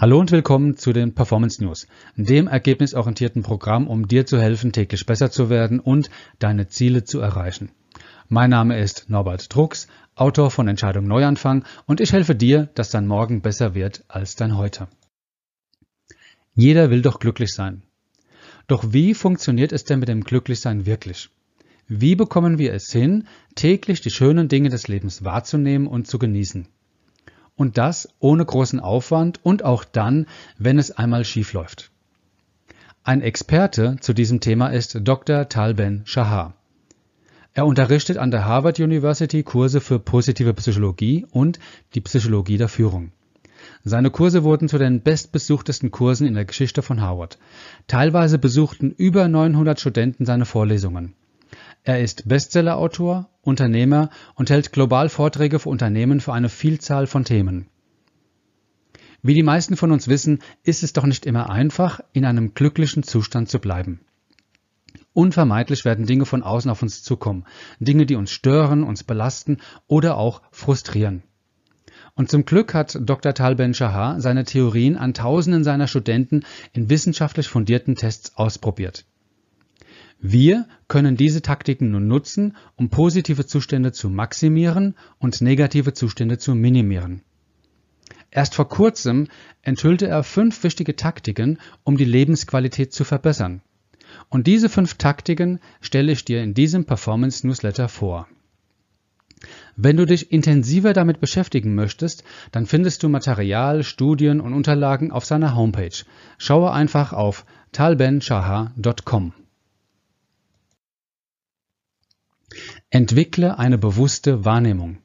Hallo und willkommen zu den Performance News, dem ergebnisorientierten Programm, um dir zu helfen, täglich besser zu werden und deine Ziele zu erreichen. Mein Name ist Norbert Drucks, Autor von Entscheidung Neuanfang und ich helfe dir, dass dein Morgen besser wird als dein Heute. Jeder will doch glücklich sein. Doch wie funktioniert es denn mit dem Glücklichsein wirklich? Wie bekommen wir es hin, täglich die schönen Dinge des Lebens wahrzunehmen und zu genießen? Und das ohne großen Aufwand und auch dann, wenn es einmal schief läuft. Ein Experte zu diesem Thema ist Dr. Talben Shahar. Er unterrichtet an der Harvard University Kurse für positive Psychologie und die Psychologie der Führung. Seine Kurse wurden zu den bestbesuchtesten Kursen in der Geschichte von Harvard. Teilweise besuchten über 900 Studenten seine Vorlesungen. Er ist Bestsellerautor, Unternehmer und hält global Vorträge für Unternehmen für eine Vielzahl von Themen. Wie die meisten von uns wissen, ist es doch nicht immer einfach, in einem glücklichen Zustand zu bleiben. Unvermeidlich werden Dinge von außen auf uns zukommen, Dinge, die uns stören, uns belasten oder auch frustrieren. Und zum Glück hat Dr. Tal Ben-Shahar seine Theorien an Tausenden seiner Studenten in wissenschaftlich fundierten Tests ausprobiert. Wir können diese Taktiken nun nutzen, um positive Zustände zu maximieren und negative Zustände zu minimieren. Erst vor kurzem enthüllte er fünf wichtige Taktiken, um die Lebensqualität zu verbessern. Und diese fünf Taktiken stelle ich dir in diesem Performance Newsletter vor. Wenn du dich intensiver damit beschäftigen möchtest, dann findest du Material, Studien und Unterlagen auf seiner Homepage. Schaue einfach auf talbenshahar.com. Entwickle eine bewusste Wahrnehmung.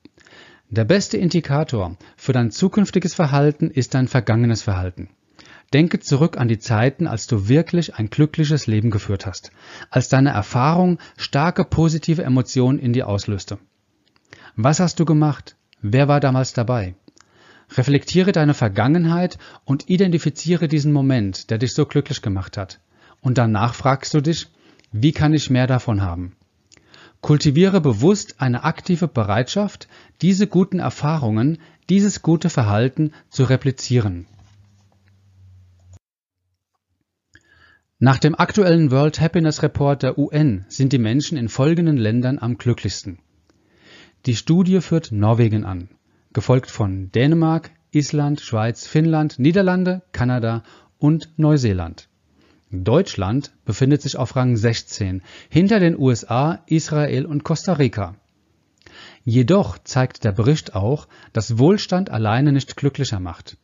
Der beste Indikator für dein zukünftiges Verhalten ist dein vergangenes Verhalten. Denke zurück an die Zeiten, als du wirklich ein glückliches Leben geführt hast, als deine Erfahrung starke positive Emotionen in dir auslöste. Was hast du gemacht? Wer war damals dabei? Reflektiere deine Vergangenheit und identifiziere diesen Moment, der dich so glücklich gemacht hat. Und danach fragst du dich, wie kann ich mehr davon haben? Kultiviere bewusst eine aktive Bereitschaft, diese guten Erfahrungen, dieses gute Verhalten zu replizieren. Nach dem aktuellen World Happiness Report der UN sind die Menschen in folgenden Ländern am glücklichsten. Die Studie führt Norwegen an, gefolgt von Dänemark, Island, Schweiz, Finnland, Niederlande, Kanada und Neuseeland. Deutschland befindet sich auf Rang 16 hinter den USA, Israel und Costa Rica. Jedoch zeigt der Bericht auch, dass Wohlstand alleine nicht glücklicher macht.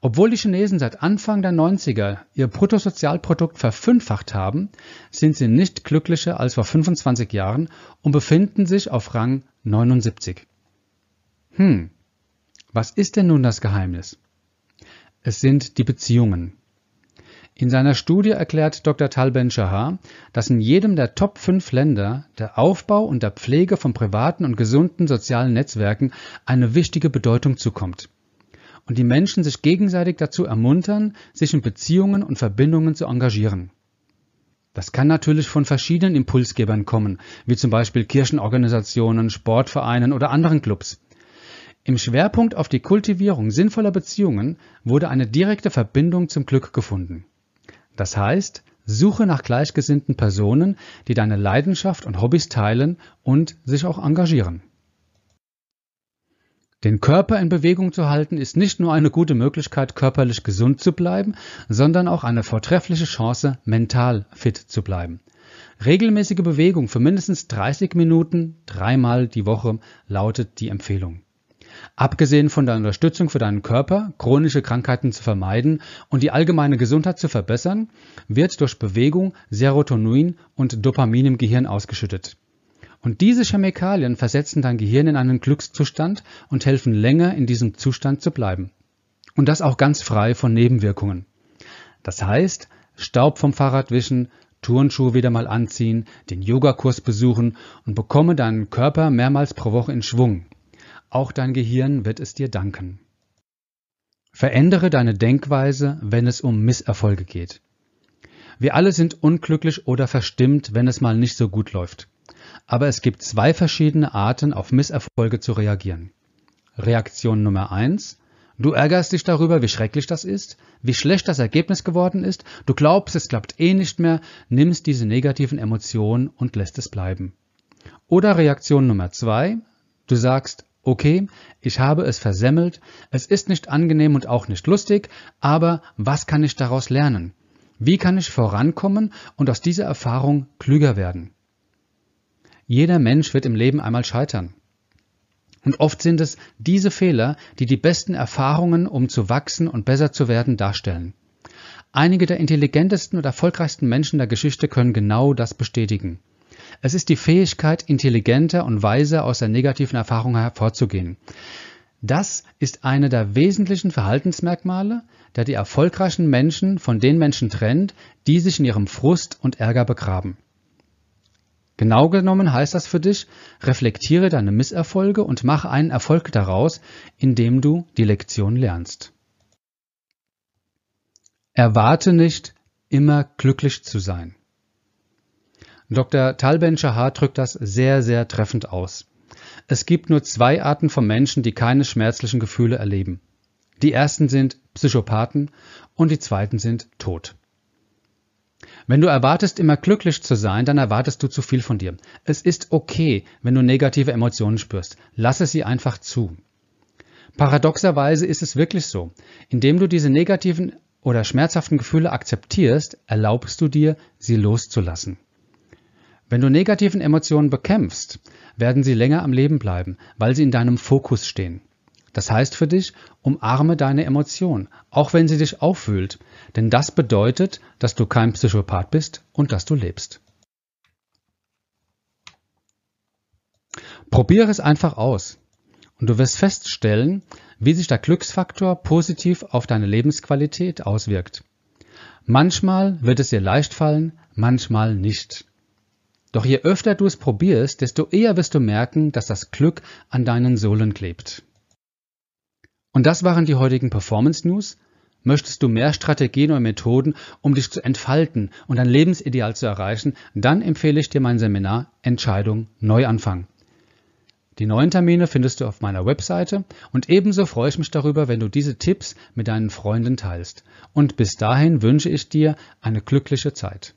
Obwohl die Chinesen seit Anfang der 90er ihr Bruttosozialprodukt verfünffacht haben, sind sie nicht glücklicher als vor 25 Jahren und befinden sich auf Rang 79. Hm, was ist denn nun das Geheimnis? Es sind die Beziehungen. In seiner Studie erklärt Dr. Tal Ben-Shahar, dass in jedem der Top 5 Länder der Aufbau und der Pflege von privaten und gesunden sozialen Netzwerken eine wichtige Bedeutung zukommt und die Menschen sich gegenseitig dazu ermuntern, sich in Beziehungen und Verbindungen zu engagieren. Das kann natürlich von verschiedenen Impulsgebern kommen, wie zum Beispiel Kirchenorganisationen, Sportvereinen oder anderen Clubs. Im Schwerpunkt auf die Kultivierung sinnvoller Beziehungen wurde eine direkte Verbindung zum Glück gefunden. Das heißt, suche nach gleichgesinnten Personen, die deine Leidenschaft und Hobbys teilen und sich auch engagieren. Den Körper in Bewegung zu halten ist nicht nur eine gute Möglichkeit, körperlich gesund zu bleiben, sondern auch eine vortreffliche Chance, mental fit zu bleiben. Regelmäßige Bewegung für mindestens 30 Minuten dreimal die Woche lautet die Empfehlung. Abgesehen von der Unterstützung für deinen Körper, chronische Krankheiten zu vermeiden und die allgemeine Gesundheit zu verbessern, wird durch Bewegung Serotonin und Dopamin im Gehirn ausgeschüttet. Und diese Chemikalien versetzen dein Gehirn in einen Glückszustand und helfen länger in diesem Zustand zu bleiben. Und das auch ganz frei von Nebenwirkungen. Das heißt, Staub vom Fahrrad wischen, Turnschuhe wieder mal anziehen, den Yogakurs besuchen und bekomme deinen Körper mehrmals pro Woche in Schwung. Auch dein Gehirn wird es dir danken. Verändere deine Denkweise, wenn es um Misserfolge geht. Wir alle sind unglücklich oder verstimmt, wenn es mal nicht so gut läuft. Aber es gibt zwei verschiedene Arten, auf Misserfolge zu reagieren. Reaktion Nummer eins: Du ärgerst dich darüber, wie schrecklich das ist, wie schlecht das Ergebnis geworden ist, du glaubst, es klappt eh nicht mehr, nimmst diese negativen Emotionen und lässt es bleiben. Oder Reaktion Nummer zwei, du sagst, okay, ich habe es versemmelt, es ist nicht angenehm und auch nicht lustig, aber was kann ich daraus lernen? Wie kann ich vorankommen und aus dieser Erfahrung klüger werden? Jeder Mensch wird im Leben einmal scheitern. Und oft sind es diese Fehler, die die besten Erfahrungen, um zu wachsen und besser zu werden, darstellen. Einige der intelligentesten und erfolgreichsten Menschen der Geschichte können genau das bestätigen. Es ist die Fähigkeit, intelligenter und weiser aus der negativen Erfahrung hervorzugehen. Das ist eine der wesentlichen Verhaltensmerkmale, der die erfolgreichen Menschen von den Menschen trennt, die sich in ihrem Frust und Ärger begraben. Genau genommen heißt das für dich, reflektiere deine Misserfolge und mache einen Erfolg daraus, indem du die Lektion lernst. Erwarte nicht, immer glücklich zu sein. Dr. Talben Shahar drückt das sehr, sehr treffend aus. Es gibt nur zwei Arten von Menschen, die keine schmerzlichen Gefühle erleben. Die ersten sind Psychopathen und die zweiten sind tot. Wenn du erwartest, immer glücklich zu sein, dann erwartest du zu viel von dir. Es ist okay, wenn du negative Emotionen spürst. Lasse sie einfach zu. Paradoxerweise ist es wirklich so. Indem du diese negativen oder schmerzhaften Gefühle akzeptierst, erlaubst du dir, sie loszulassen. Wenn du negativen Emotionen bekämpfst, werden sie länger am Leben bleiben, weil sie in deinem Fokus stehen. Das heißt für dich, umarme deine Emotion, auch wenn sie dich aufwühlt, denn das bedeutet, dass du kein Psychopath bist und dass du lebst. Probiere es einfach aus und du wirst feststellen, wie sich der Glücksfaktor positiv auf deine Lebensqualität auswirkt. Manchmal wird es dir leicht fallen, manchmal nicht. Doch je öfter du es probierst, desto eher wirst du merken, dass das Glück an deinen Sohlen klebt. Und das waren die heutigen Performance News. Möchtest du mehr Strategien und Methoden, um dich zu entfalten und dein Lebensideal zu erreichen, dann empfehle ich dir mein Seminar Entscheidung Neuanfang. Die neuen Termine findest du auf meiner Webseite und ebenso freue ich mich darüber, wenn du diese Tipps mit deinen Freunden teilst. Und bis dahin wünsche ich dir eine glückliche Zeit.